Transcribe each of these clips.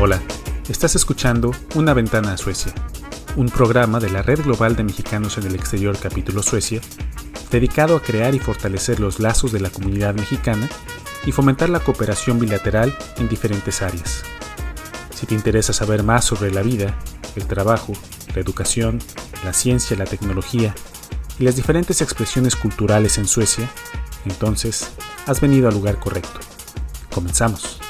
Hola, estás escuchando Una ventana a Suecia, un programa de la Red Global de Mexicanos en el Exterior capítulo Suecia, dedicado a crear y fortalecer los lazos de la comunidad mexicana y fomentar la cooperación bilateral en diferentes áreas. Si te interesa saber más sobre la vida, el trabajo, la educación, la ciencia, la tecnología y las diferentes expresiones culturales en Suecia, entonces has venido al lugar correcto. Comenzamos.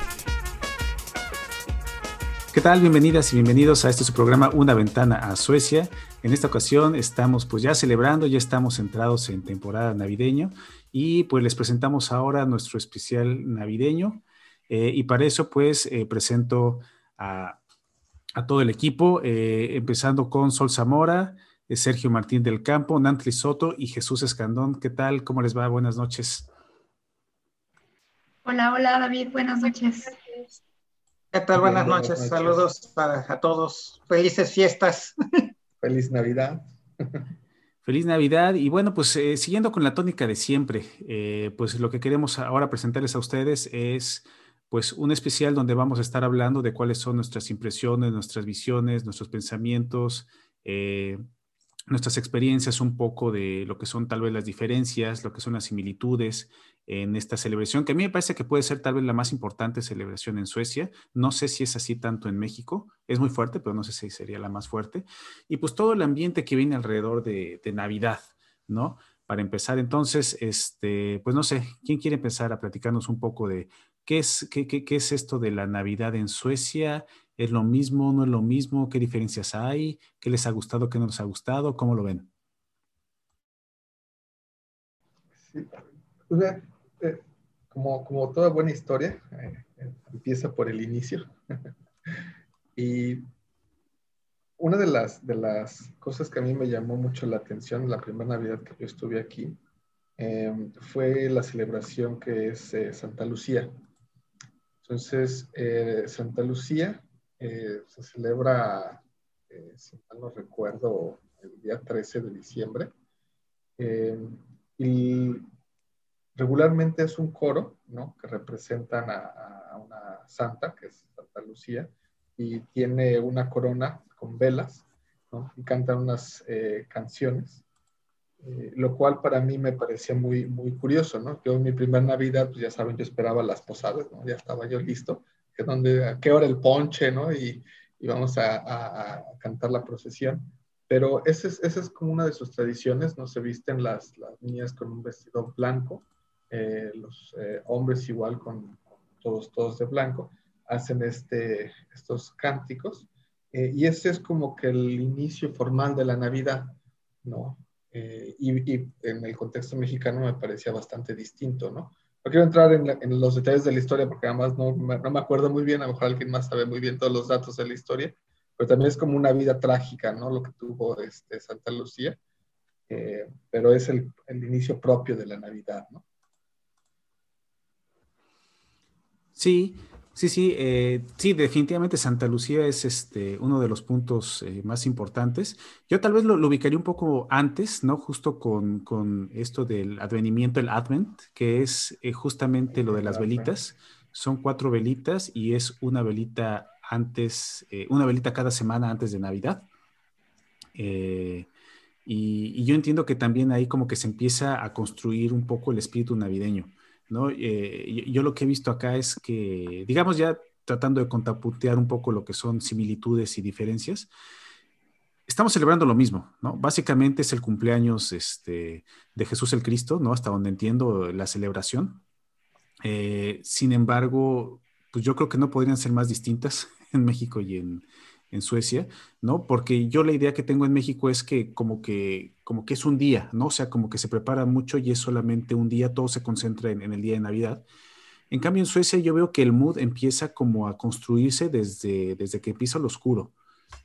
¿Qué tal? Bienvenidas y bienvenidos a este su programa Una ventana a Suecia. En esta ocasión estamos pues ya celebrando, ya estamos centrados en temporada navideño y pues les presentamos ahora nuestro especial navideño eh, y para eso pues eh, presento a, todo el equipo, eh, empezando con Sol Zamora, Sergio Martín del Campo, Nantli Soto y Jesús Escandón. ¿Qué tal? ¿Cómo les va? Buenas noches. Hola, hola David, buenas noches. ¿Qué tal? Buenas, noches. Saludos para, a todos. Felices fiestas. Feliz Navidad. Feliz Navidad y bueno, pues eh, siguiendo con la tónica de siempre, eh, pues lo que queremos ahora presentarles a ustedes es pues un especial donde vamos a estar hablando de cuáles son nuestras impresiones, nuestras visiones, nuestros pensamientos, eh, nuestras experiencias, un poco de lo que son tal vez las diferencias, lo que son las similitudes en esta celebración, que a mí me parece que puede ser tal vez la más importante celebración en Suecia. No sé si es así tanto en México, es muy fuerte, pero no sé si sería la más fuerte. Y pues todo el ambiente que viene alrededor de, Navidad, ¿no? Para empezar, entonces, este, pues no sé, ¿quién quiere empezar a platicarnos un poco de qué es, esto de la Navidad en Suecia? ¿Es lo mismo? ¿No es lo mismo? ¿Qué diferencias hay? ¿Qué les ha gustado? ¿Qué no les ha gustado? ¿Cómo lo ven? Eh, como, toda buena historia, eh, empieza por el inicio. y una de las, cosas que a mí me llamó mucho la atención la primera Navidad que yo estuve aquí em, fue la celebración que es eh, Santa Lucía. Entonces, Santa Lucía se celebra, si mal no recuerdo, el día 13 de diciembre. Em, y regularmente es un coro, ¿no? Que representan a, una santa, que es Santa Lucía, y tiene una corona con velas, ¿no? Y cantan unas eh, canciones, eh, lo cual para mí me parecía muy, muy curioso, ¿no? Yo en mi primera Navidad, pues ya saben, yo esperaba las posadas, ¿no? Ya estaba yo listo, que donde, a qué hora el ponche, ¿no? Y, y vamos a, cantar la procesión. Pero esa es, esa es como una de sus tradiciones, ¿no? Se visten las, niñas con un vestido blanco, eh, los eh, hombres igual con, todos, todos de blanco, hacen este, estos cánticos. Y ese es como que el inicio formal de la Navidad, ¿no? Y, y, en el contexto mexicano me parecía bastante distinto, ¿no? No quiero entrar en, en los detalles de la historia porque además no, no, me acuerdo muy bien, a lo mejor alguien más sabe muy bien todos los datos de la historia, pero también es como una vida trágica, ¿no? Lo que tuvo este, Santa Lucía, pero es el, el inicio propio de la Navidad, ¿no? Sí, sí, sí, eh, sí, definitivamente Santa Lucía es este, uno de los puntos eh, más importantes. Yo tal vez lo, ubicaría un poco antes, ¿no? Justo con, esto del advenimiento, el Advent, que es eh, justamente lo de las velitas. Son cuatro velitas y es una velita antes, una velita cada semana antes de Navidad. y, yo entiendo que también ahí como que se empieza a construir un poco el espíritu navideño. ¿No? Eh, yo, lo que he visto acá es que, digamos ya tratando de contrapuntear un poco lo que son similitudes y diferencias, estamos celebrando lo mismo, ¿no? Básicamente es el cumpleaños este, de Jesús el Cristo, ¿no? Hasta donde entiendo la celebración. Eh, sin embargo, pues yo creo que no podrían ser más distintas en México y en, en Suecia, ¿no? Porque yo la idea que tengo en México es que como que, como que es un día, ¿no? O sea, como que se prepara mucho y es solamente un día, todo se concentra en, el día de Navidad. En cambio, en Suecia yo veo que el mood empieza como a construirse desde, desde que empieza lo oscuro,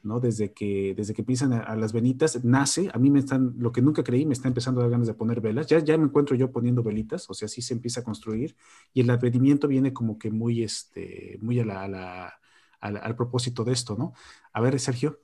¿no? Desde que, desde que empiezan a, las venitas, nace, a mí me están, lo que nunca creí, me está empezando a dar ganas de poner velas, ya, ya me encuentro yo poniendo velitas, o sea, así se empieza a construir y el advenimiento viene como que muy, este, muy a la al, propósito de esto, ¿no? A ver, Sergio.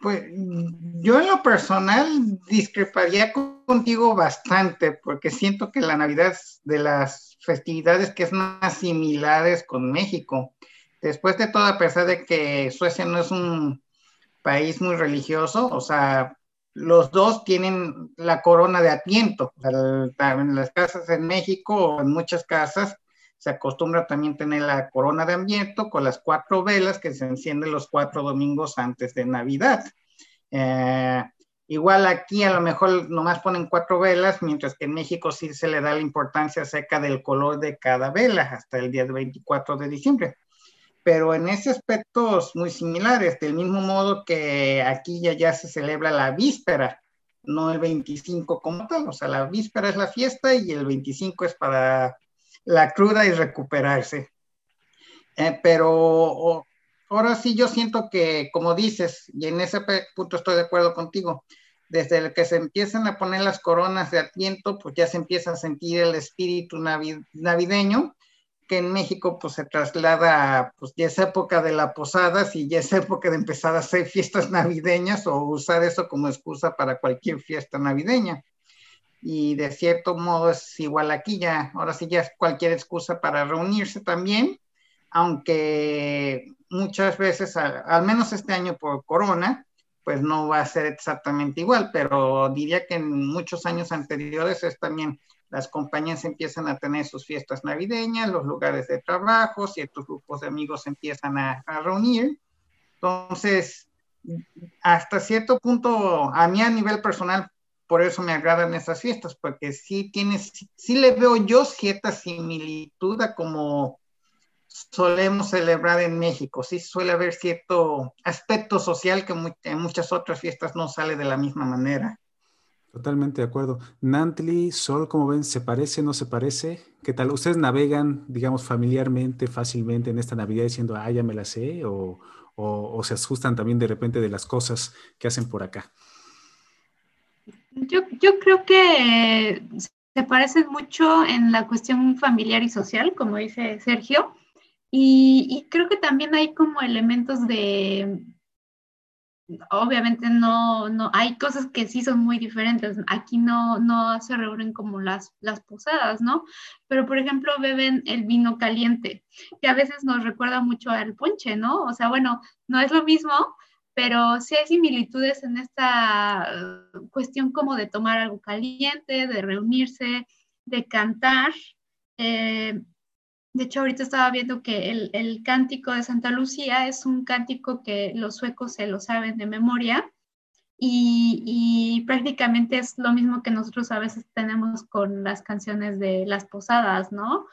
Pues yo en lo personal discreparía contigo bastante porque siento que la Navidad es de las festividades que es más similares con México. Después de todo, a pesar de que Suecia no es un país muy religioso, o sea, los dos tienen la corona de atiento. En las casas en México en muchas casas se acostumbra también tener la corona de amiento con las cuatro velas que se encienden los cuatro domingos antes de Navidad. Eh, igual aquí a lo mejor nomás ponen cuatro velas, mientras que en México sí se le da la importancia acerca del color de cada vela hasta el día 24 de diciembre pero en ese aspecto es muy similares, del mismo modo que aquí ya, ya se celebra la víspera, no el 25 como tal, o sea, la víspera es la fiesta y el 25 es para la cruda y recuperarse. Eh, pero ahora sí yo siento que, como dices, y en ese punto estoy de acuerdo contigo, desde el que se empiezan a poner las coronas de Adviento, pues ya se empieza a sentir el espíritu navideño que en México pues se traslada pues ya esa época de la posada y ya esa época de empezar a hacer fiestas navideñas o usar eso como excusa para cualquier fiesta navideña. Y de cierto modo es igual aquí ya, ahora sí ya es cualquier excusa para reunirse también, aunque muchas veces, al menos este año por corona, pues no va a ser exactamente igual, pero diría que en muchos años anteriores es también las compañías empiezan a tener sus fiestas navideñas, los lugares de trabajo, ciertos grupos de amigos empiezan a, reunir. Entonces, hasta cierto punto, a mí a nivel personal, por eso me agradan esas fiestas, porque sí tienes, sí le veo yo cierta similitud a como solemos celebrar en México. Sí suele haber cierto aspecto social que en muchas otras fiestas no sale de la misma manera. Totalmente de acuerdo. Nantli, Sol, como ven, ¿se parece, no se parece? ¿Qué tal? ¿Ustedes navegan, digamos, familiarmente, fácilmente en esta Navidad diciendo, ah, ya me la sé? ¿O, se asustan también de repente de las cosas que hacen por acá? Yo, yo creo que se parecen mucho en la cuestión familiar y social, como dice Sergio. y creo que también hay como elementos de, obviamente no, no, hay cosas que sí son muy diferentes. Aquí no, no se reúnen como las, las posadas, ¿no? Pero, por ejemplo, beben el vino caliente, que a veces nos recuerda mucho al ponche, ¿no? O sea, bueno, no es lo mismo, pero sí hay similitudes en esta uh, cuestión como de tomar algo caliente, de reunirse, de cantar. Eh, de hecho, ahorita estaba viendo que el, cántico de Santa Lucía es un cántico que los suecos se lo saben de memoria y, prácticamente es lo mismo que nosotros a veces tenemos con las canciones de las posadas, ¿no?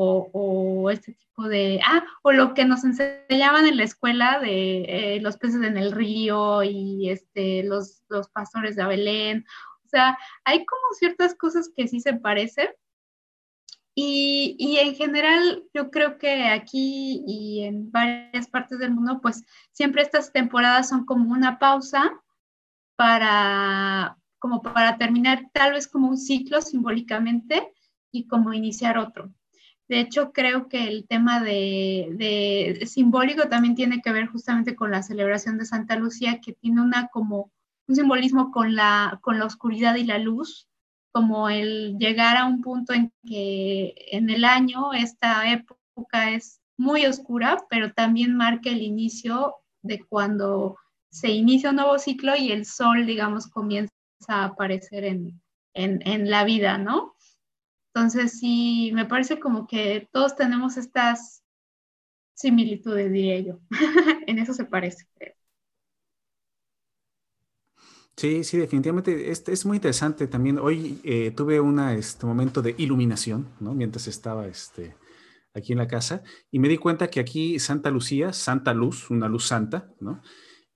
O, este tipo de, ah, o lo que nos enseñaban en la escuela de eh, los peces en el río y este, los, los pastores de Belén. O sea, hay como ciertas cosas que sí se parecen, y, en general, yo creo que aquí y en varias partes del mundo, pues siempre estas temporadas son como una pausa para, como para terminar tal vez como un ciclo simbólicamente y como iniciar otro. De hecho, creo que el tema de, simbólico también tiene que ver justamente con la celebración de Santa Lucía, que tiene una como un simbolismo con la, con la oscuridad y la luz, como el llegar a un punto en que en el año esta época es muy oscura, pero también marca el inicio de cuando se inicia un nuevo ciclo y el sol, digamos, comienza a aparecer en, en, la vida, ¿no? Entonces, sí, me parece como que todos tenemos estas similitudes, diría yo. en eso se parece. Sí, sí, definitivamente. Este es muy interesante también. Hoy eh, tuve un este, momento de iluminación, ¿no? Mientras estaba este, aquí en la casa y me di cuenta que aquí Santa Lucía, Santa Luz, una luz santa, ¿no?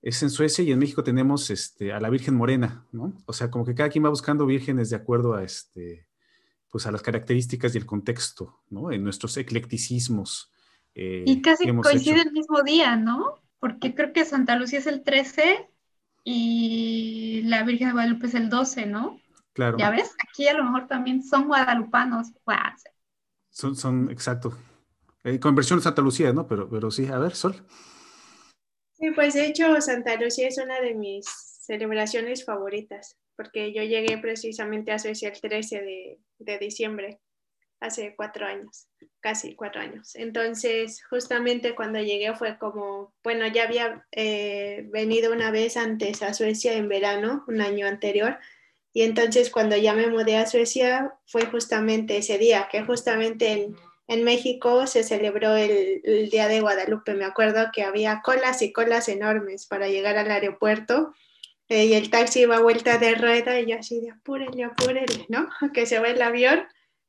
Es en Suecia y en México tenemos este, a la Virgen Morena, ¿no? O sea, como que cada quien va buscando vírgenes de acuerdo a, este, pues a las características y el contexto, ¿no? En nuestros eclecticismos. Eh, y casi coincide el mismo día, ¿no? Porque creo que Santa Lucía es el 13 y la Virgen de Guadalupe es el 12, ¿no? Claro. Ya ves, aquí a lo mejor también son guadalupanos. Son, son, exacto. Eh, conversión Santa Lucía, ¿no? Pero, pero sí, a ver, Sol. Sí, pues de hecho Santa Lucía es una de mis celebraciones favoritas, porque yo llegué precisamente a Suecia el 13 de, diciembre, hace cuatro años, casi cuatro años. Entonces, justamente cuando llegué fue como, bueno, ya había eh, venido una vez antes a Suecia en verano, un año anterior, y entonces cuando ya me mudé a Suecia fue justamente ese día, que justamente en en México se celebró el, Día de Guadalupe. Me acuerdo que había colas y colas enormes para llegar al aeropuerto eh, y el taxi iba a vuelta de rueda y yo así de apúrele, apúrele, ¿no? Que se va el avión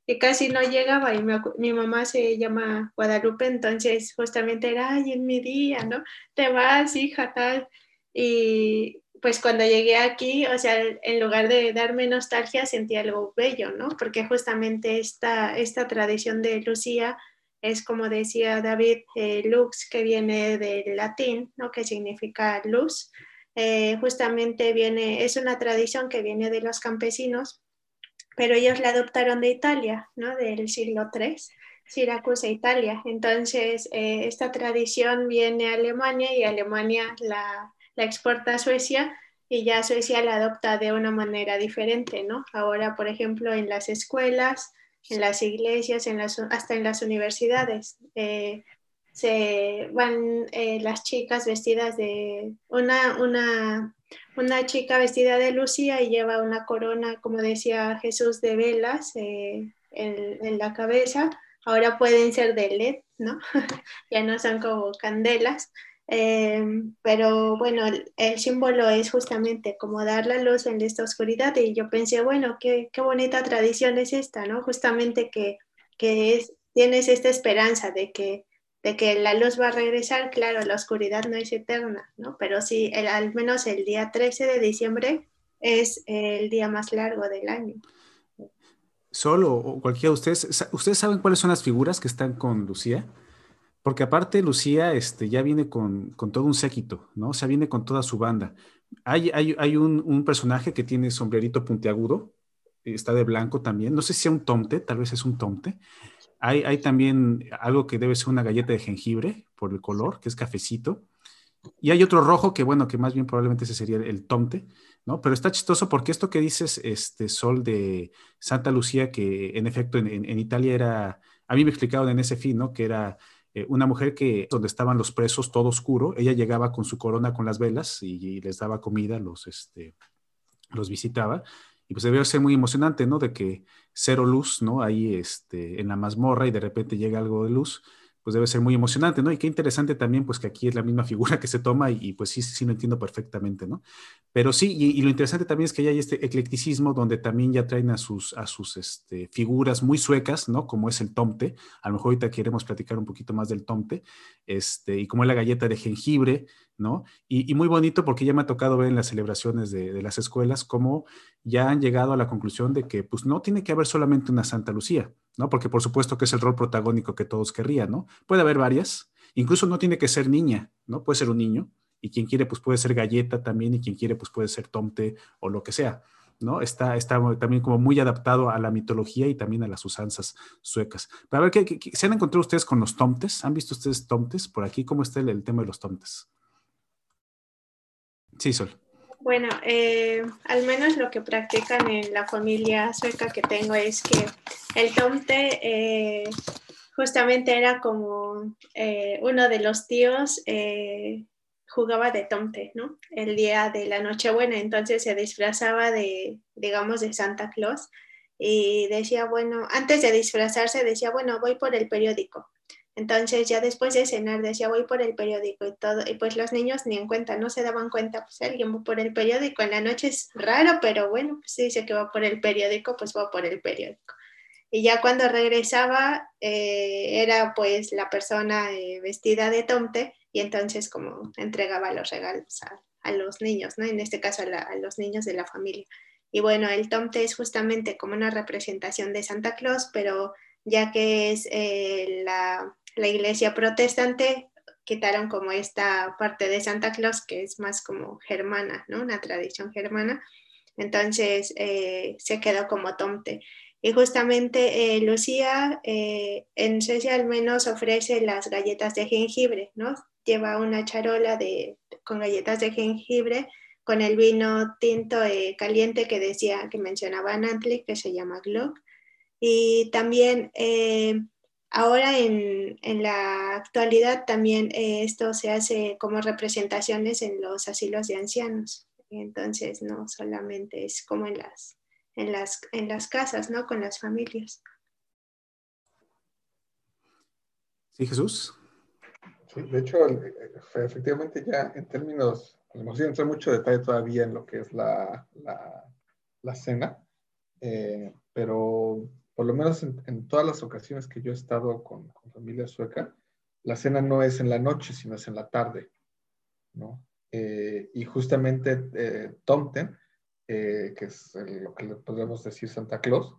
y casi no llegaba y mi mamá se llama Guadalupe, entonces justamente era, ay, en mi día, ¿no? Te vas, hija, tal. Y, pues cuando llegué aquí, o sea, en lugar de darme nostalgia, sentí algo bello, ¿no? Porque justamente esta, esta tradición de Lucía es, como decía David, eh, lux, que viene del latín, ¿no? Que significa luz. Eh, justamente viene, es una tradición que viene de los campesinos, pero ellos la adoptaron de Italia, ¿no? Del siglo III. Siracusa, Italia. Entonces, eh, esta tradición viene a Alemania y Alemania la, la exporta a Suecia y ya Suecia la adopta de una manera diferente, ¿no? Ahora, por ejemplo, en las escuelas, en las iglesias, en las, hasta en las universidades, eh, se van eh, las chicas vestidas de una, una, una chica vestida de Lucía y lleva una corona, como decía Jesús, de velas eh, en, en, la cabeza. Ahora pueden ser de LED, ¿no? ya no son como candelas. Em, pero bueno, el, símbolo es justamente como dar la luz en esta oscuridad y yo pensé, bueno, qué, qué bonita tradición es esta, ¿no? Justamente que, que es, tienes esta esperanza de que, de que la luz va a regresar, claro, la oscuridad no es eterna, ¿no? Pero sí, el, al menos el día 13 de diciembre es el día más largo del año. Solo o cualquiera de ustedes, ¿ustedes saben cuáles son las figuras que están con Lucía? Porque aparte Lucía este, ya viene con, todo un séquito, ¿no? O sea, viene con toda su banda. Hay, hay, un, personaje que tiene sombrerito puntiagudo, está de blanco también. No sé si sea un tomte, tal vez es un tomte. Hay, hay también algo que debe ser una galleta de jengibre por el color, que es cafecito. Y hay otro rojo que, bueno, que más bien probablemente ese sería el tomte, ¿no? Pero está chistoso porque esto que dices, este sol de Santa Lucía, que en efecto en, en Italia era, a mí me explicaron en ese fin, ¿no? Que era eh, una mujer que donde estaban los presos todo oscuro, ella llegaba con su corona con las velas y, les daba comida, los, este, los visitaba. Y pues debió ser muy emocionante, ¿no? De que cero luz, ¿no? Ahí este, en la mazmorra y de repente llega algo de luz pues debe ser muy emocionante, ¿no? Y qué interesante también, pues que aquí es la misma figura que se toma y, pues sí, sí lo entiendo perfectamente, ¿no? Pero sí, y, lo interesante también es que hay este eclecticismo donde también ya traen a sus, a sus este, figuras muy suecas, ¿no? Como es el tomte, a lo mejor ahorita queremos platicar un poquito más del tomte, este, y como es la galleta de jengibre, ¿no? Y, muy bonito porque ya me ha tocado ver en las celebraciones de, las escuelas cómo ya han llegado a la conclusión de que pues no tiene que haber solamente una Santa Lucía, ¿no? Porque por supuesto que es el rol protagónico que todos querrían, ¿no? Puede haber varias, incluso no tiene que ser niña, ¿no? Puede ser un niño, y quien quiere, pues puede ser galleta también, y quien quiere, pues puede ser tomte o lo que sea, ¿no? Está, está también como muy adaptado a la mitología y también a las usanzas suecas. Pero a ver, ¿qué, se han encontrado ustedes con los tomtes? ¿Han visto ustedes tomtes por aquí? ¿Cómo está el, tema de los tomtes? Sí, Sol. Bueno, eh, al menos lo que practican en la familia sueca que tengo es que el tomte eh, justamente era como eh, uno de los tíos jugaba de tomte, ¿no? El día de la Nochebuena, entonces se disfrazaba de, digamos, de Santa Claus y decía, bueno, antes de disfrazarse decía, bueno, voy por el periódico. Entonces ya después de cenar decía voy por el periódico y todo, y pues los niños ni en cuenta, no se daban cuenta, pues alguien va por el periódico, en la noche es raro, pero bueno, pues dice que va por el periódico, pues va por el periódico. Y ya cuando regresaba eh, era pues la persona eh, vestida de tomte y entonces como entregaba los regalos a, los niños, ¿no? En este caso a, a los niños de la familia. Y bueno, el tomte es justamente como una representación de Santa Claus, pero ya que es eh, la, la iglesia protestante quitaron como esta parte de Santa Claus que es más como germana, ¿no? Una tradición germana. Entonces eh, se quedó como tomte. Y justamente eh, Lucía eh, en Suecia al menos ofrece las galletas de jengibre, ¿no? lleva una charola de, con galletas de jengibre, con el vino tinto eh, caliente que decía, que mencionaba Nantli, que se llama Glock. Y también ahora en, en, la actualidad también esto se hace como representaciones en los asilos de ancianos. Entonces no solamente es como en las, en las, en las casas, ¿no? Con las familias. Sí, Jesús. Sí, de hecho, eh, efectivamente ya en términos, no a entrar mucho detalle todavía en lo que es la, la, cena, eh, pero por lo menos en, todas las ocasiones que yo he estado con, con, familia sueca, la cena no es en la noche, sino es en la tarde, ¿no? Eh, y justamente Tomten, que es lo que le podemos decir Santa Claus,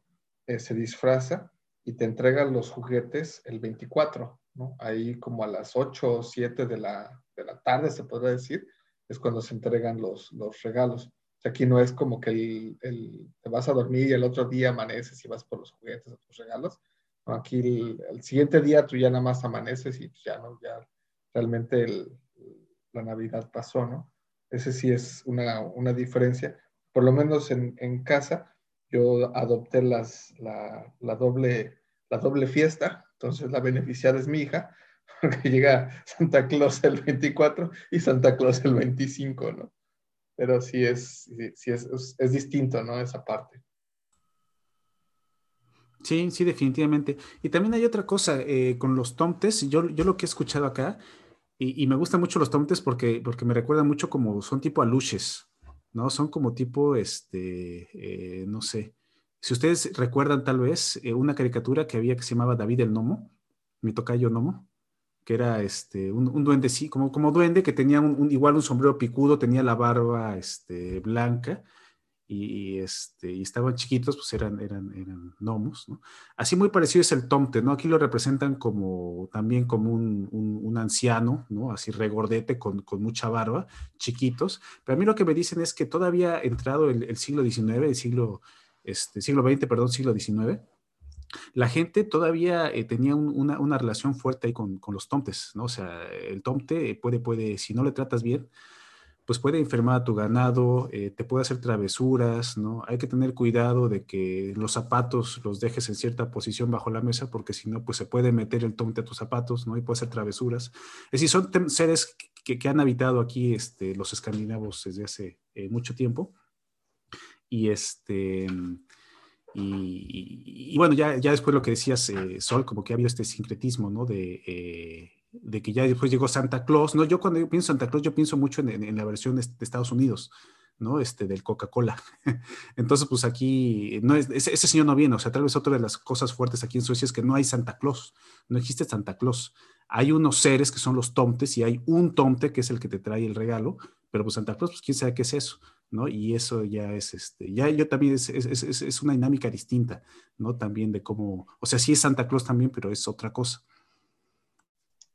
se disfraza y te entrega los juguetes el 24, Ahí como a las 8 o 7 de la, de la tarde, se podría decir, es cuando se entregan los, los regalos. Aquí no es como que el, te vas a dormir y el otro día amaneces y vas por los juguetes o tus regalos. aquí el, siguiente día tú ya nada más amaneces y ya no, ya realmente la Navidad pasó, ¿no? Ese sí es una, una diferencia. Por lo menos en, en casa yo adopté las, la, la, doble, la doble fiesta, entonces la beneficiada es mi hija, porque llega Santa Claus el 24 y Santa Claus el 25, ¿no? Pero sí es, sí, es, es, distinto, ¿no? Esa parte. Sí, sí, definitivamente. Y también hay otra cosa eh, con los tomtes. Yo, yo lo que he escuchado acá, y, y me gustan mucho los tomtes porque, porque me recuerdan mucho como son tipo aluches, ¿no? Son como tipo, este, eh, no sé, si ustedes recuerdan tal vez eh, una caricatura que había que se llamaba David el Nomo, mi tocayo Nomo, que era este, un, duende, sí, como, como duende que tenía un, igual un sombrero picudo, tenía la barba este, blanca y, este, y estaban chiquitos, pues eran, eran, eran gnomos, ¿no? Así muy parecido es el tomte, ¿no? Aquí lo representan como también como un, un, anciano, ¿no? Así regordete con, con, mucha barba, chiquitos, pero a mí lo que me dicen es que todavía entrado el, el siglo XIX, el siglo este, siglo XX, perdón, siglo XIX, la gente todavía eh, tenía una, relación fuerte ahí con, los tomtes, ¿no? O sea, el tomte puede, puede, si no le tratas bien, pues puede enfermar a tu ganado, eh, te puede hacer travesuras, ¿no? Hay que tener cuidado de que los zapatos los dejes en cierta posición bajo la mesa, porque si no, pues se puede meter el tomte a tus zapatos, ¿no? Y puede hacer travesuras. Es decir, son seres que, que, han habitado aquí este, los escandinavos desde hace eh, mucho tiempo y este. Y, bueno, ya, ya después lo que decías, eh, Sol, como que ha habido este sincretismo, ¿no? De, eh, de, que ya después llegó Santa Claus, ¿no? Yo cuando yo pienso Santa Claus, yo pienso mucho en, en, la versión de, Estados Unidos, ¿no? Este, del Coca-Cola. Entonces, pues aquí, no es, ese, ese, señor no viene, o sea, tal vez otra de las cosas fuertes aquí en Suecia es que no hay Santa Claus, no existe Santa Claus. Hay unos seres que son los tomtes y hay un tomte que es el que te trae el regalo, pero pues Santa Claus, pues quién sabe qué es eso. ¿No? Y eso ya es, este, ya yo también es, es, es, una dinámica distinta, ¿no? También de cómo, o sea, sí es Santa Claus también, pero es otra cosa.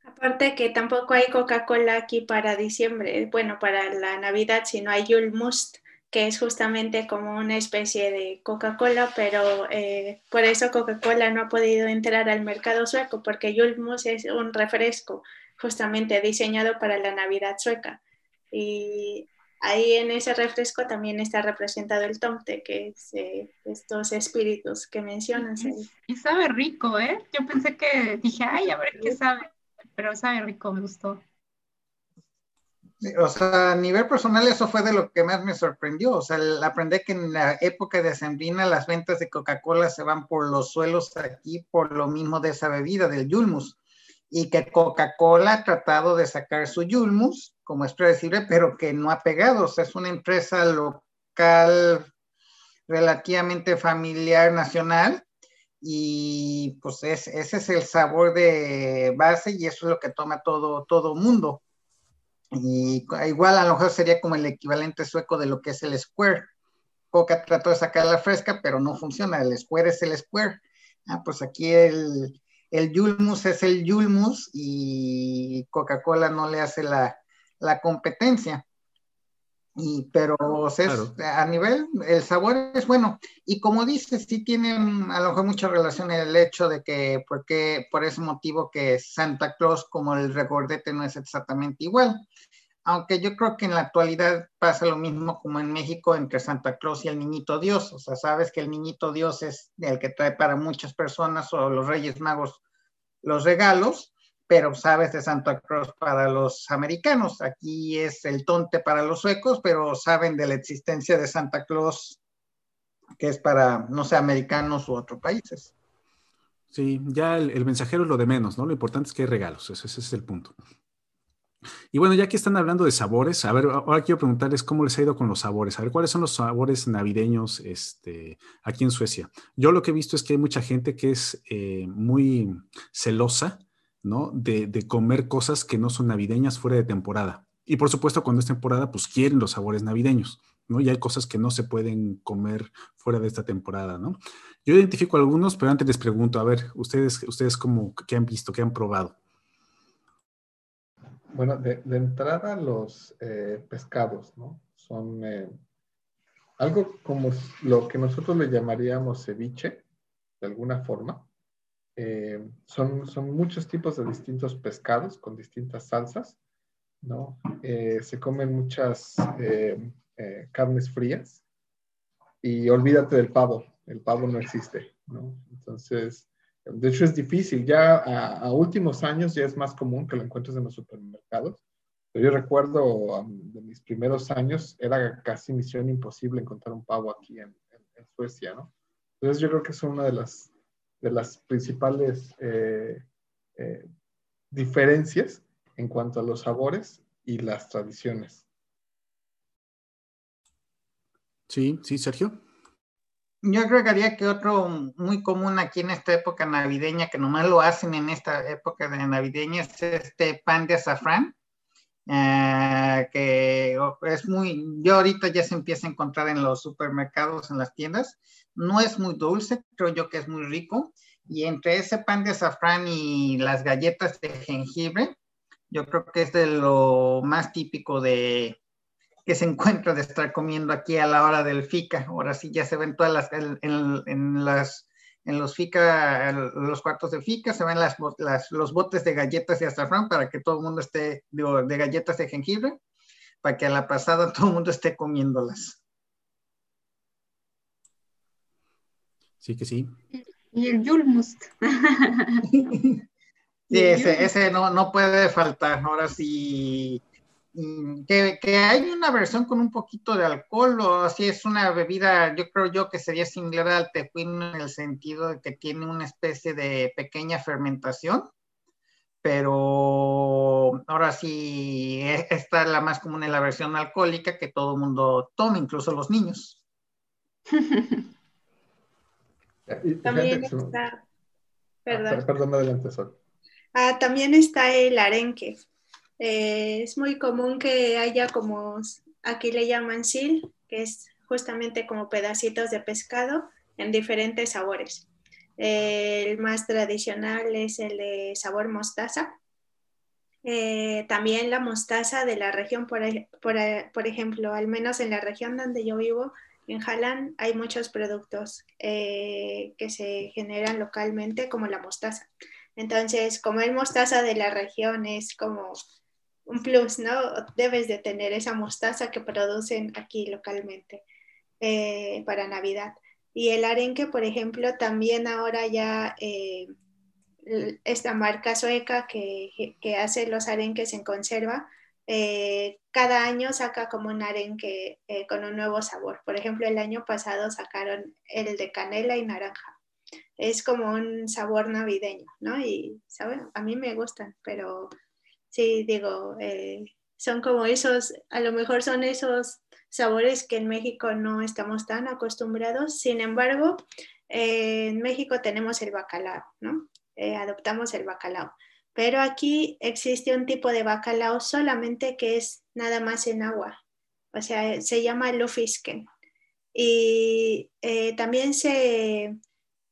Aparte que tampoco hay Coca-Cola aquí para diciembre, bueno, para la Navidad, sino hay Yule que es justamente como una especie de Coca-Cola, pero eh, por eso Coca-Cola no ha podido entrar al mercado sueco, porque Yule es un refresco justamente diseñado para la Navidad sueca. Y ahí en ese refresco también está representado el tomte, que es eh, estos espíritus que mencionas. Y sabe rico, ¿eh? Yo pensé que dije, ay, a ver qué sabe, pero sabe rico, me gustó. O sea, a nivel personal eso fue de lo que más me sorprendió. O sea, aprendí que en la época de Sembrina las ventas de Coca-Cola se van por los suelos aquí por lo mismo de esa bebida, del Yulmus. Y que Coca-Cola ha tratado de sacar su Yulmus como es predecible, pero que no ha pegado. O sea, es una empresa local relativamente familiar nacional y pues ese es el sabor de base y eso es lo que toma todo todo mundo. Y igual a lo mejor sería como el equivalente sueco de lo que es el Square. Coca trató de sacar la fresca, pero no funciona. El Square es el Square. Ah, pues aquí el, el Yulmus es el Yulmus y Coca-Cola no le hace la, la competencia. Y, pero a nivel, el sabor es bueno. Y como dices, sí tiene a lo mejor mucha relación el hecho de que, porque por ese motivo que Santa Claus como el regordete no es exactamente igual. Aunque yo creo que en la actualidad pasa lo mismo como en México entre Santa Claus y el Niñito Dios. O sea, sabes que el Niñito Dios es el que trae para muchas personas o los Reyes Magos los regalos pero sabes de Santa Cruz para los americanos. Aquí es el tonte para los suecos, pero saben de la existencia de Santa Claus, que es para, no sé, americanos u otros países. Sí, ya el, mensajero es lo de menos, ¿no? Lo importante es que hay regalos, ese, es el punto. Y bueno, ya que están hablando de sabores, a ver, ahora quiero preguntarles cómo les ha ido con los sabores. A ver, ¿cuáles son los sabores navideños este, aquí en Suecia? Yo lo que he visto es que hay mucha gente que es eh, muy celosa ¿no? De, comer cosas que no son navideñas fuera de temporada. Y por supuesto, cuando es temporada, pues quieren los sabores navideños, ¿no? Y hay cosas que no se pueden comer fuera de esta temporada, ¿no? Yo identifico algunos, pero antes les pregunto, a ver, ustedes, ustedes cómo, qué han visto, qué han probado. Bueno, de, entrada los eh, pescados, ¿no? Son eh, algo como lo que nosotros le llamaríamos ceviche, de alguna forma. Eh, son, son muchos tipos de distintos pescados con distintas salsas, ¿no? Eh, se comen muchas eh, carnes frías y olvídate del pavo, el pavo no existe, ¿no? Entonces, de hecho es difícil, ya a, últimos años ya es más común que lo encuentres en los supermercados. Pero yo recuerdo de mis primeros años, era casi misión imposible encontrar un pavo aquí en, en Suecia, ¿no? Entonces yo creo que es una de las de las principales eh, eh, diferencias en cuanto a los sabores y las tradiciones. Sí, sí, Sergio. Yo agregaría que otro muy común aquí en esta época navideña, que nomás lo hacen en esta época de navideña, es este pan de azafrán, eh, que es muy, yo ahorita ya se empieza a encontrar en los supermercados, en las tiendas, no es muy dulce, creo yo que es muy rico. Y entre ese pan de azafrán y las galletas de jengibre, yo creo que es de lo más típico de que se encuentra de estar comiendo aquí a la hora del FICA. Ahora sí ya se ven todas las en, las en los FICA, los cuartos de FICA, se ven las, los botes de galletas de azafrán para que todo el mundo esté, de, de galletas de jengibre, para que a la pasada todo el mundo esté comiéndolas. Sí que sí. Y el Yulmust. sí, ese, ese no, no, puede faltar. Ahora sí, mm, que, que, hay una versión con un poquito de alcohol, o si es una bebida, yo creo yo que sería similar al tequín en el sentido de que tiene una especie de pequeña fermentación, pero ahora sí, e, esta es la más común en la versión alcohólica que todo el mundo toma, incluso los niños. También está, ah, perdón. adelante, Sol. Ah, también está el arenque. Eh, es muy común que haya como, aquí le llaman sil, que es justamente como pedacitos de pescado en diferentes sabores. el más tradicional es el de sabor mostaza. Eh, también la mostaza de la región, por, por, ejemplo, al menos en la región donde yo vivo, en Halland hay muchos productos eh, que se generan localmente como la mostaza. Entonces, comer mostaza de la región es como un plus, ¿no? Debes de tener esa mostaza que producen aquí localmente eh, para Navidad. Y el arenque, por ejemplo, también ahora ya eh, esta marca sueca que, que, hace los arenques en conserva, eh, cada año saca como un arenque eh, con un nuevo sabor. Por ejemplo, el año pasado sacaron el de canela y naranja. Es como un sabor navideño, ¿no? Y, ¿saben? A mí me gustan, pero sí, digo, eh, son como esos, a lo mejor son esos sabores que en México no estamos tan acostumbrados. Sin embargo, en México tenemos el bacalao, ¿no? adoptamos el bacalao. Pero aquí existe un tipo de bacalao solamente que es nada más en agua. O sea, se llama lufisken. Y eh, también se,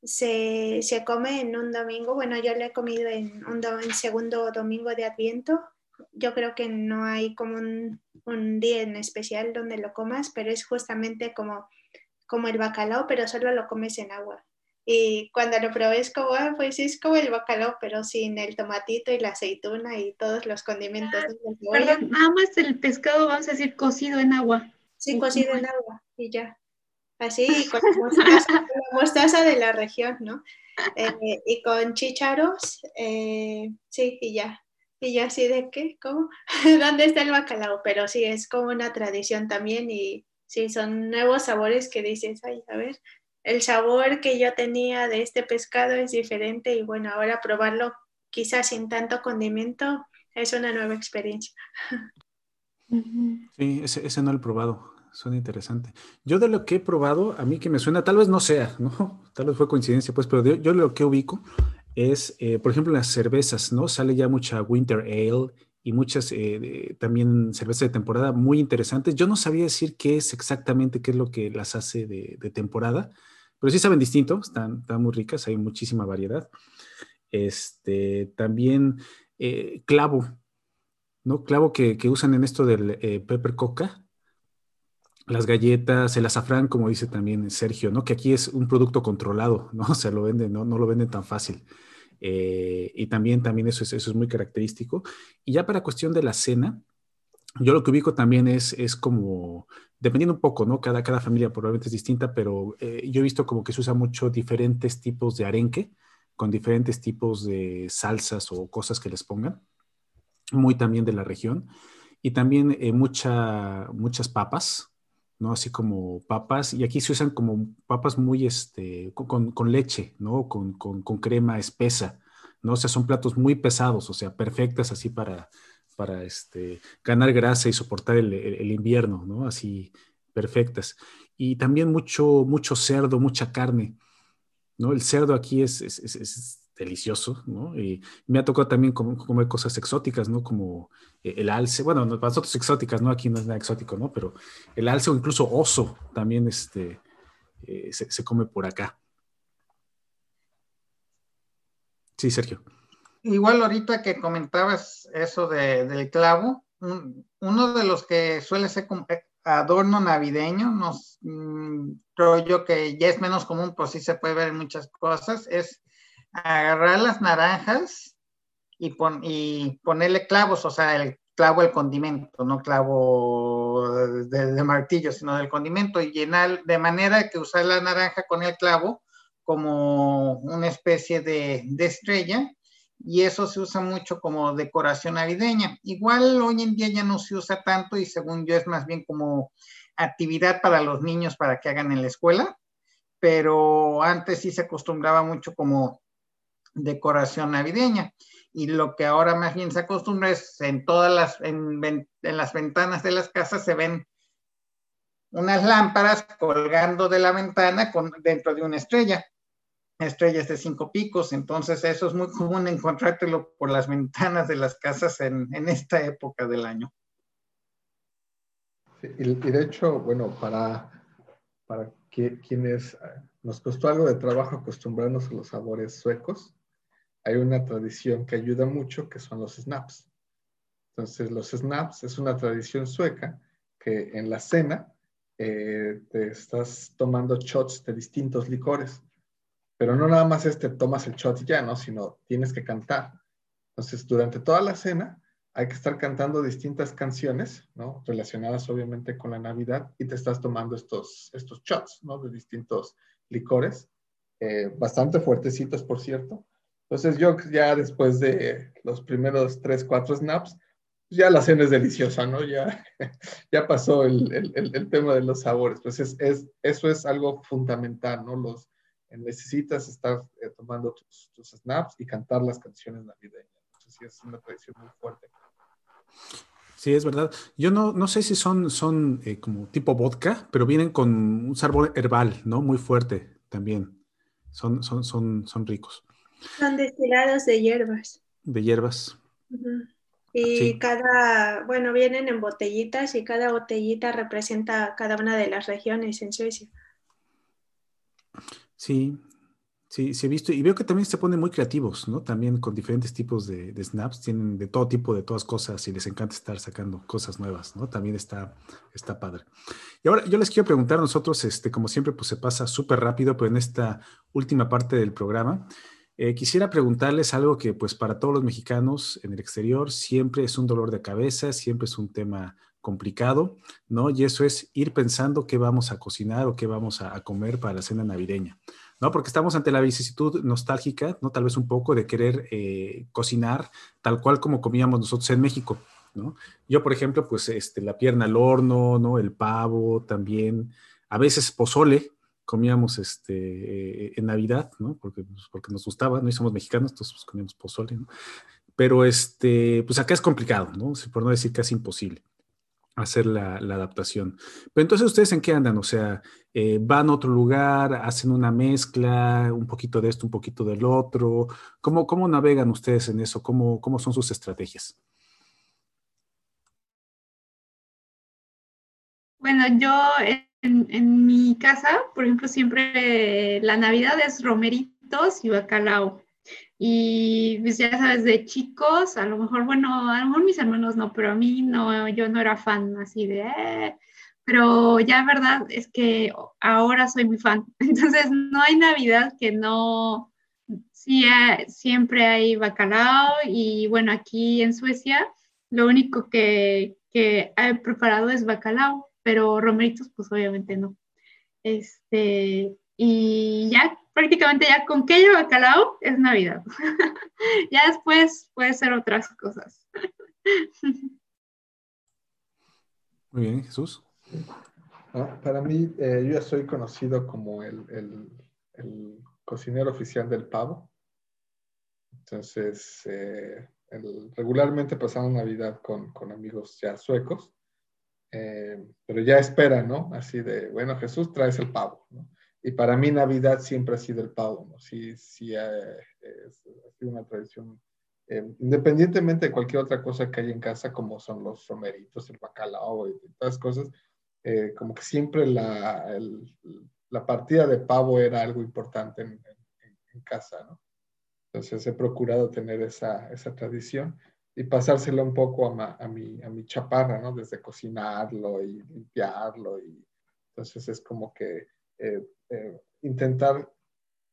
se, come en un domingo. Bueno, yo lo he comido en un segundo domingo de Adviento yo creo que no hay como un, un, día en especial donde lo comas, pero es justamente como, como el bacalao, pero solo lo comes en agua. Y cuando lo probé es como, ah, pues es como el bacalao, pero sin el tomatito y la aceituna y todos los condimentos. Ah, perdón, nada más el pescado, vamos a decir, cocido en agua. Sí, cocido en agua y ya. Así, con la mostaza, de la región, ¿no? Eh, y con chícharos, eh, sí, y ya. Y ya así de qué, ¿cómo? ¿Dónde está el bacalao? Pero sí, es como una tradición también y sí, son nuevos sabores que dices, ay, a ver, el sabor que yo tenía de este pescado es diferente y bueno, ahora probarlo quizás sin tanto condimento es una nueva experiencia. Sí, ese, no lo he probado. Suena interesante. Yo de lo que he probado, a mí que me suena, tal vez no sea. Tal vez fue coincidencia, pues, pero yo lo que ubico es, eh, por ejemplo, las cervezas, ¿no? Sale ya mucha Winter Ale y muchas eh, también cervezas de temporada muy interesantes. Yo no sabía decir qué es exactamente, qué es lo que las hace de, temporada, pero sí saben distinto, están, muy ricas, hay muchísima variedad. Este, también eh, clavo, ¿no? Clavo que, usan en esto del pepper coca, las galletas, el azafrán, como dice también Sergio, ¿no? Que aquí es un producto controlado, ¿no? O sea, lo venden, ¿no? No lo venden tan fácil. Eh, y también, también eso es, eso es muy característico. Y ya para cuestión de la cena, yo lo que ubico también es, es como, dependiendo un poco, ¿no? Cada, cada familia probablemente es distinta, pero eh, yo he visto como que se usa mucho diferentes tipos de arenque, con diferentes tipos de salsas o cosas que les pongan, muy también de la región. Y también eh, mucha, muchas papas, ¿no? Así como papas, y aquí se usan como papas muy, este, con, con leche, ¿no? Con, con, con, crema espesa, ¿no? O sea, son platos muy pesados, o sea, perfectas así para, para este, ganar grasa y soportar el, el, invierno, ¿no? Así, perfectas. Y también mucho, mucho cerdo, mucha carne, ¿no? El cerdo aquí es, es, es delicioso, ¿no? Y me ha tocado también comer cosas exóticas, ¿no? Como eh, el alce, bueno, para nosotros exóticas, ¿no? Aquí no es nada exótico, ¿no? Pero el alce o incluso oso también este, eh, se, come por acá. Sí, Sergio. Igual ahorita que comentabas eso del clavo, uno de los que suele ser eh, adorno navideño, nos, mm, creo yo que ya es menos común, pero sí se puede ver en muchas cosas, es agarrar las naranjas y, y ponerle clavos, o sea, el clavo el condimento, no clavo de, martillo, sino del condimento, y llenar de manera que usar la naranja con el clavo como una especie de, de estrella, y eso se usa mucho como decoración navideña. Igual hoy en día ya no se usa tanto y según yo es más bien como actividad para los niños para que hagan en la escuela, pero antes sí se acostumbraba mucho como decoración navideña. Y lo que ahora más bien se acostumbra es en todas las, en, en las ventanas de las casas se ven unas lámparas colgando de la ventana con, dentro de una estrella, estrellas de cinco picos, entonces eso es muy común encontrártelo por las ventanas de las casas en, en esta época del año. y, de hecho, bueno, para, para que, quienes eh, nos costó algo de trabajo acostumbrarnos a los sabores suecos, hay una tradición que ayuda mucho, que son los snaps. Entonces, los snaps es una tradición sueca que en la cena eh, te estás tomando shots de distintos licores. Pero no nada más este tomas el shot y ya, ¿no? Sino tienes que cantar. Entonces, durante toda la cena hay que estar cantando distintas canciones, ¿no? Relacionadas obviamente con la Navidad y te estás tomando estos, estos shots, ¿no? De distintos licores, eh, bastante fuertecitos, por cierto. Entonces yo ya después de los primeros tres, cuatro snaps, ya la cena es deliciosa, ¿no? Ya, ya pasó el, el, el tema de los sabores. Pues es, es, eso es algo fundamental, ¿no? Los, necesitas estar eh, tomando tus, tus, snaps y cantar las canciones navideñas. Entonces sí es una tradición muy fuerte. Sí, es verdad. Yo no, no sé si son, son eh, como tipo vodka, pero vienen con un sabor herbal, ¿no? Muy fuerte también. Son, son, son, son ricos. Son destilados de hierbas. De hierbas. Y cada, bueno, vienen en botellitas y cada botellita representa cada una de las regiones en Suecia. Sí, Sí, sí he visto y veo que también se ponen muy creativos, ¿no? También con diferentes tipos de, snaps, tienen de todo tipo, de todas cosas y les encanta estar sacando cosas nuevas, ¿no? También está, está padre. Y ahora yo les quiero preguntar nosotros, este, como siempre, pues se pasa súper rápido, pero en esta última parte del programa, eh, quisiera preguntarles algo que pues para todos los mexicanos en el exterior siempre es un dolor de cabeza, siempre es un tema complicado, ¿no? Y eso es ir pensando qué vamos a cocinar o qué vamos a comer para la cena navideña. ¿no? Porque estamos ante la vicisitud nostálgica, ¿no? Tal vez un poco de querer eh, cocinar tal cual como comíamos nosotros en México, ¿no? Yo, por ejemplo, pues este, la pierna al horno, ¿no? El pavo también, a veces pozole, comíamos este, eh, en Navidad, ¿no? Porque, pues, porque nos gustaba, ¿no? Y somos mexicanos, entonces pues, comíamos pozole, ¿no? Pero este, pues acá es complicado, ¿no? Por no decir casi imposible hacer la, adaptación. Pero entonces, ¿ustedes en qué andan? O sea, eh, ¿van a otro lugar, hacen una mezcla, un poquito de esto, un poquito del otro? ¿Cómo, cómo navegan ustedes en eso? ¿Cómo, cómo son sus estrategias? Bueno, yo en, en mi casa, por ejemplo, siempre la Navidad es romeritos y bacalao. Y pues ya sabes, de chicos, a lo mejor, bueno, a lo mejor mis hermanos no, pero a mí no, yo no era fan así de, eh", pero ya verdad es que ahora soy muy fan. Entonces no hay Navidad que no, sí, eh, siempre hay bacalao y bueno, aquí en Suecia lo único que, que he preparado es bacalao, pero romeritos pues obviamente no. Este, y prácticamente ya con que haya bacalao es Navidad. ya después puede ser otras cosas. Muy bien, Jesús. Ah, para mí, eh, yo ya soy conocido como el, cocinero oficial del pavo. Entonces, eh, regularmente pasamos Navidad con, amigos ya suecos, eh, pero ya esperan, ¿no? Así de, bueno, Jesús, traes el pavo, ¿no? Y para mí Navidad siempre ha sido el pavo, ¿no? Sí, sí, eh, ha sido una tradición, eh, independientemente de cualquier otra cosa que hay en casa, como son los romeritos, el bacalao y, todas las cosas, eh, como que siempre la, la, partida de pavo era algo importante en, en, casa, ¿no? Entonces he procurado tener esa, esa tradición y pasárselo un poco a, a, mi, a mi chaparra, ¿no? Desde cocinarlo y limpiarlo y entonces es como que eh, eh, intentar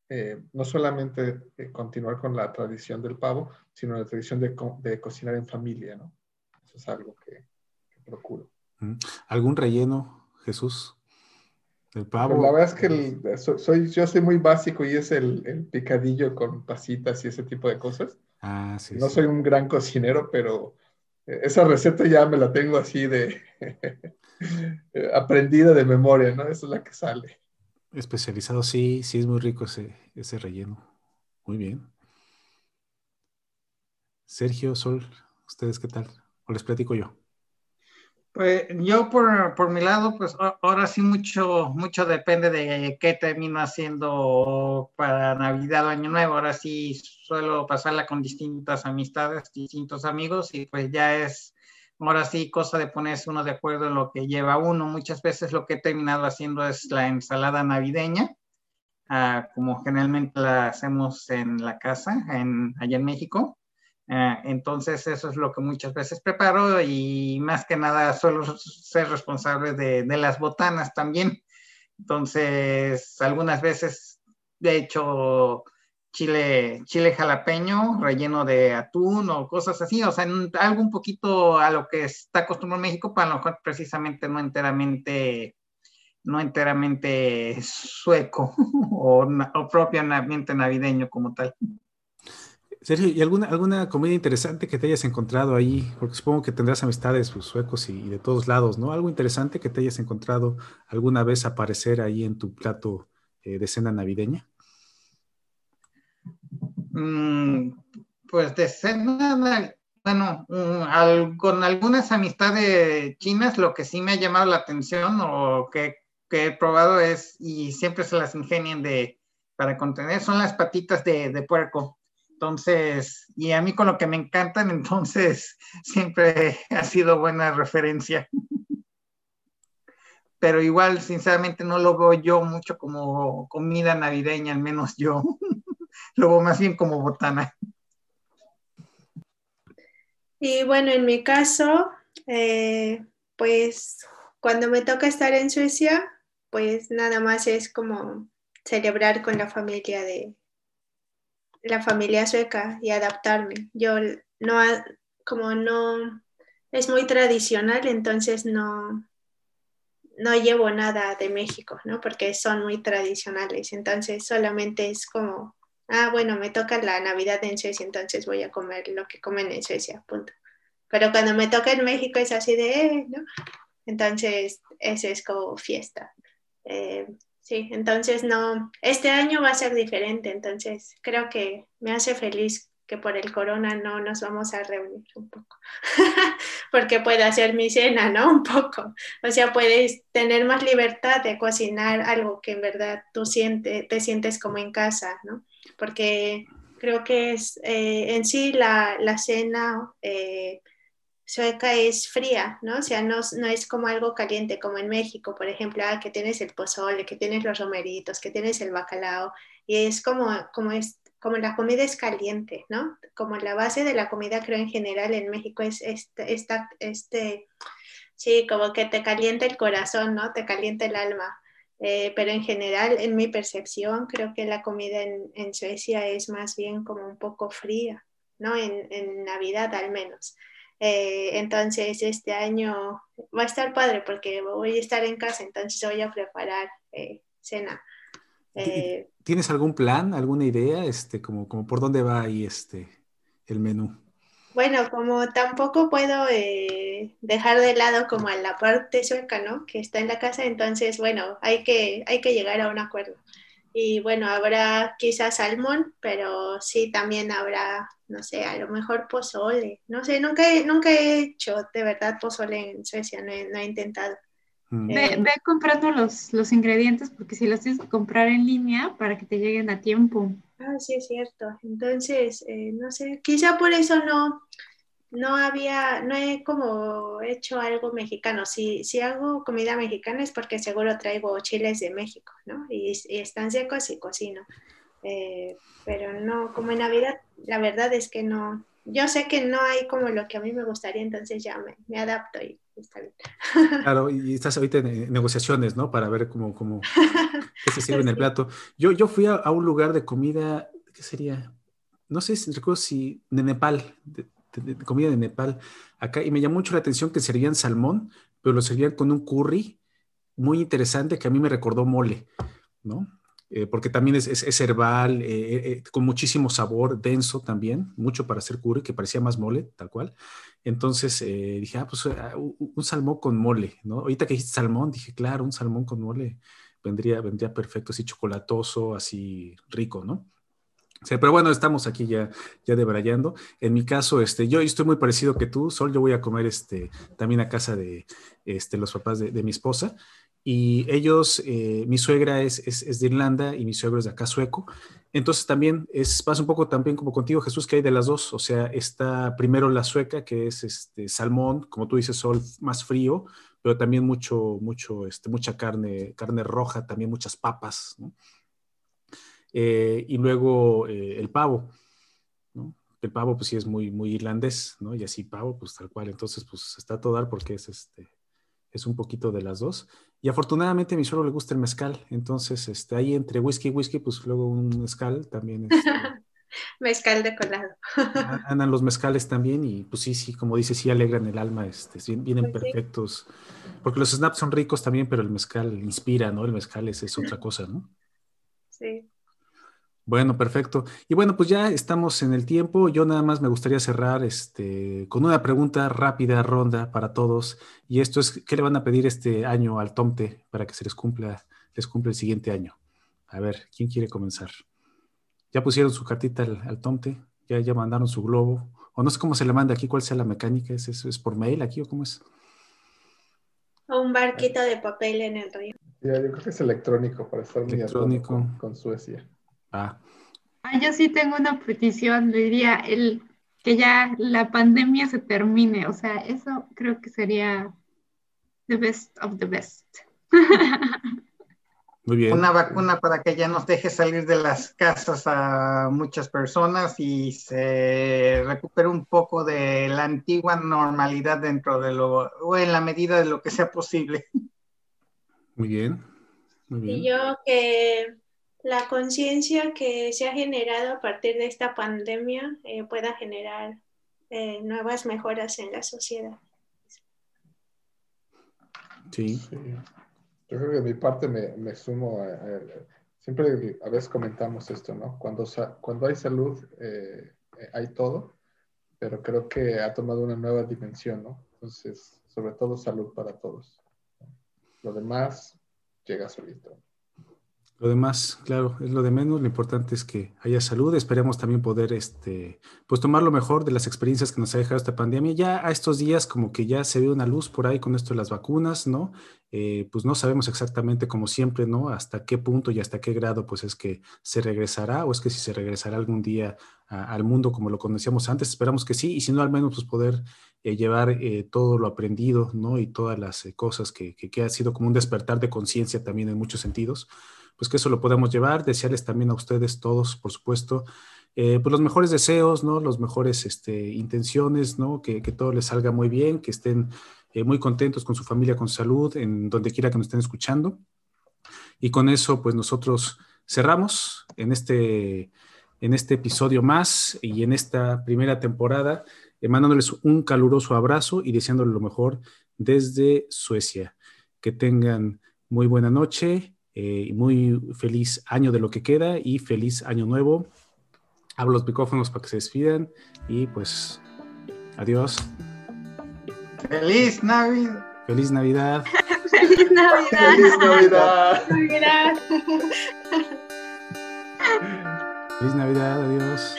eh, no solamente continuar con la tradición del pavo, sino la tradición de, cocinar en familia, ¿no? Eso es algo que, procuro. ¿Algún relleno, Jesús? ¿El pavo? la verdad es que soy, yo soy muy básico y es el, picadillo con pasitas y ese tipo de cosas. Ah, sí, no soy un gran cocinero, pero esa receta ya me la tengo así de aprendida de memoria, ¿no? Esa es la que sale. Especializado, sí, sí es muy rico ese, ese relleno. Muy bien. Sergio, Sol, ¿ustedes qué tal? ¿O les platico yo? Pues yo por, por, mi lado, pues ahora sí mucho, mucho depende de qué termino haciendo para Navidad o Año Nuevo. Ahora sí suelo pasarla con distintas amistades, distintos amigos y pues ya es ahora sí, cosa de ponerse uno de acuerdo en lo que lleva uno. Muchas veces lo que he terminado haciendo es la ensalada navideña, ah, como generalmente la hacemos en la casa, en, allá en México. Ah, entonces eso es lo que muchas veces preparo y más que nada suelo ser responsable de, de las botanas también. Entonces, algunas veces, de hecho, chile, chile jalapeño relleno de atún o cosas así, o sea, algo un poquito a lo que está acostumbrado México, para lo mejor precisamente no enteramente, no enteramente sueco o, o propiamente navideño como tal. Sergio, ¿y alguna, alguna comida interesante que te hayas encontrado ahí? Porque supongo que tendrás amistades pues, suecos y, de todos lados, ¿no? Algo interesante que te hayas encontrado alguna vez aparecer ahí en tu plato eh, de cena navideña. Mm, pues de cena, bueno, mm, con algunas amistades chinas, lo que sí me ha llamado la atención o que, he probado es, y siempre se las ingenian de, para contener, son las patitas de, de puerco. Entonces, y a mí con lo que me encantan, entonces siempre ha sido buena referencia. pero igual, sinceramente, no lo veo yo mucho como comida navideña, al menos yo. lo más bien como botana. Y bueno, en mi caso, eh, pues cuando me toca estar en Suecia, pues nada más es como celebrar con la familia de la familia sueca y adaptarme. Yo no, como no, es muy tradicional, entonces no, no llevo nada de México, ¿no? Porque son muy tradicionales, entonces solamente es como, ah, bueno, me toca la Navidad en Suecia, entonces voy a comer lo que comen en Suecia, punto. Pero cuando me toca en México es así de, eh, ¿no? Entonces, ese es como fiesta. Eh, sí, entonces no, este año va a ser diferente, entonces creo que me hace feliz que por el corona no nos vamos a reunir un poco, porque puedo hacer mi cena, ¿no? Un poco. O sea, puedes tener más libertad de cocinar algo que en verdad tú siente, te sientes como en casa, ¿no? Porque creo que es eh, en sí la, la cena... Eh, sueca es fría, ¿no? O sea, no, no, es como algo caliente, como en México, por ejemplo, ah, que tienes el pozole, que tienes los romeritos, que tienes el bacalao, y es como, como, es, como la comida es caliente, ¿no? Como la base de la comida, creo en general en México es este, esta, este sí, como que te calienta el corazón, ¿no? Te calienta el alma. Eh, pero en general, en mi percepción, creo que la comida en, en Suecia es más bien como un poco fría, ¿no? En, en Navidad al menos. Eh, entonces, este año va a estar padre porque voy a estar en casa, entonces voy a preparar eh, cena. Eh, ¿Tienes algún plan, alguna idea, este, como, como por dónde va ahí este, el menú? Bueno, como tampoco puedo dejar de lado como a la parte sueca, ¿no? Que está en la casa, entonces, bueno, hay que, hay que llegar a un acuerdo. Y bueno, habrá quizás salmón, pero sí también habrá, no sé, a lo mejor pozole. No sé, nunca he, nunca he hecho de verdad pozole en Suecia, no he, intentado. Mm. Ve, comprando los, los ingredientes porque si los tienes que comprar en línea para que te lleguen a tiempo. Ah, sí, es cierto. Entonces, eh, no sé, quizá por eso no, no había, no he como hecho algo mexicano. Si, si hago comida mexicana es porque seguro traigo chiles de México, ¿no? Y, están secos y cocino. Eh, pero no, como en Navidad, la verdad es que no. Yo sé que no hay como lo que a mí me gustaría, entonces ya me, me adapto y está bien. Claro, y estás ahorita en negociaciones, ¿no? Para ver cómo, cómo qué se sirve en el plato. Yo, yo fui a, un lugar de comida, ¿qué sería? No sé si recuerdo si de Nepal, de, de, comida de Nepal acá y me llamó mucho la atención que servían salmón, pero lo servían con un curry muy interesante que a mí me recordó mole, ¿no? Eh, porque también es, es, herbal, eh, eh, con muchísimo sabor, denso también, mucho para hacer curry, que parecía más mole, tal cual. Entonces dije, ah, pues ah, un salmón con mole, ¿no? Ahorita que dijiste salmón, dije, claro, un salmón con mole vendría, vendría perfecto, así chocolatoso, así rico, ¿no? Sí, pero bueno, estamos aquí ya, ya debrayando. En mi caso, este, yo estoy muy parecido que tú, Sol, yo voy a comer este, también a casa de este, los papás de, mi esposa. Y ellos, eh, mi suegra es, es, de Irlanda y mi suegro es de acá sueco. Entonces también es, pasa un poco también como contigo, Jesús, que hay de las dos. O sea, está primero la sueca, que es este salmón, como tú dices, Sol, más frío, pero también mucho, mucho, este, mucha carne, carne roja, también muchas papas, ¿no? Eh, y luego eh, el pavo. El pavo pues sí es muy, muy irlandés, ¿no? Y así pavo pues tal cual, entonces pues está todo dar porque es este, es un poquito de las dos. Y afortunadamente a mi suelo le gusta el mezcal, entonces este, ahí entre whisky y whisky pues luego un mezcal también. Este, mezcal de colado. andan los mezcales también y pues sí, sí, como dice, sí alegran el alma, este, vienen pues perfectos, porque los snaps son ricos también, pero el mezcal inspira, ¿no? El mezcal es, es otra cosa, ¿no? Sí. Bueno, perfecto. Y bueno, pues ya estamos en el tiempo. Yo nada más me gustaría cerrar este, con una pregunta rápida, ronda para todos. Y esto es, ¿qué le van a pedir este año al Tomte para que se les cumpla, les cumpla el siguiente año? A ver, ¿quién quiere comenzar? ¿Ya pusieron su cartita al, Tomte? ¿Ya, ¿Ya mandaron su globo? O no sé cómo se le manda aquí, cuál sea la mecánica. ¿Es, es, por mail aquí o cómo es? O un barquito de papel en el río. yo creo que es electrónico para estar muy electrónico. con Suecia. Ah. yo sí tengo una petición, le diría el que ya la pandemia se termine, o sea, eso creo que sería the best of the best. Muy bien. Una vacuna para que ya nos deje salir de las casas a muchas personas y se recupere un poco de la antigua normalidad dentro de lo, o en la medida de lo que sea posible. Muy bien. Muy bien. Y yo que la conciencia que se ha generado a partir de esta pandemia eh, pueda generar eh, nuevas mejoras en la sociedad. Sí. Sí. Yo creo que de mi parte me, me sumo a, a- siempre a veces comentamos esto, ¿no? Cuando, sa- cuando hay salud, eh, eh, hay todo, pero creo que ha tomado una nueva dimensión, ¿no? Entonces, sobre todo salud para todos. Lo demás llega solito. Lo demás, claro, es lo de menos. Lo importante es que haya salud. Esperemos también poder, este, pues tomar lo mejor de las experiencias que nos ha dejado esta pandemia. Ya a estos días como que ya se ve una luz por ahí con esto de las vacunas, ¿no? Eh, pues no sabemos exactamente, como siempre, ¿no? Hasta qué punto y hasta qué grado, pues es que se regresará o es que si se regresará algún día a- al mundo como lo conocíamos antes. Esperamos que sí y si no, al menos pues poder eh, llevar eh, todo lo aprendido, ¿no? Y todas las eh, cosas que, que, que ha sido como un despertar de conciencia también en muchos sentidos pues que eso lo podemos llevar, desearles también a ustedes todos, por supuesto, eh, pues los mejores deseos, ¿no? Los mejores este, intenciones, ¿no? Que, que todo les salga muy bien, que estén eh, muy contentos con su familia, con salud, en donde quiera que nos estén escuchando. Y con eso, pues nosotros cerramos en este, en este episodio más y en esta primera temporada, eh, mandándoles un caluroso abrazo y deseándoles lo mejor desde Suecia. Que tengan muy buena noche eh, muy feliz año de lo que queda y feliz año nuevo. Abro los micrófonos para que se despidan y pues adiós. ¡Feliz Navidad! Feliz Navidad. ¡Feliz Navidad! ¡Feliz Navidad! Gracias. Feliz Navidad. Adiós.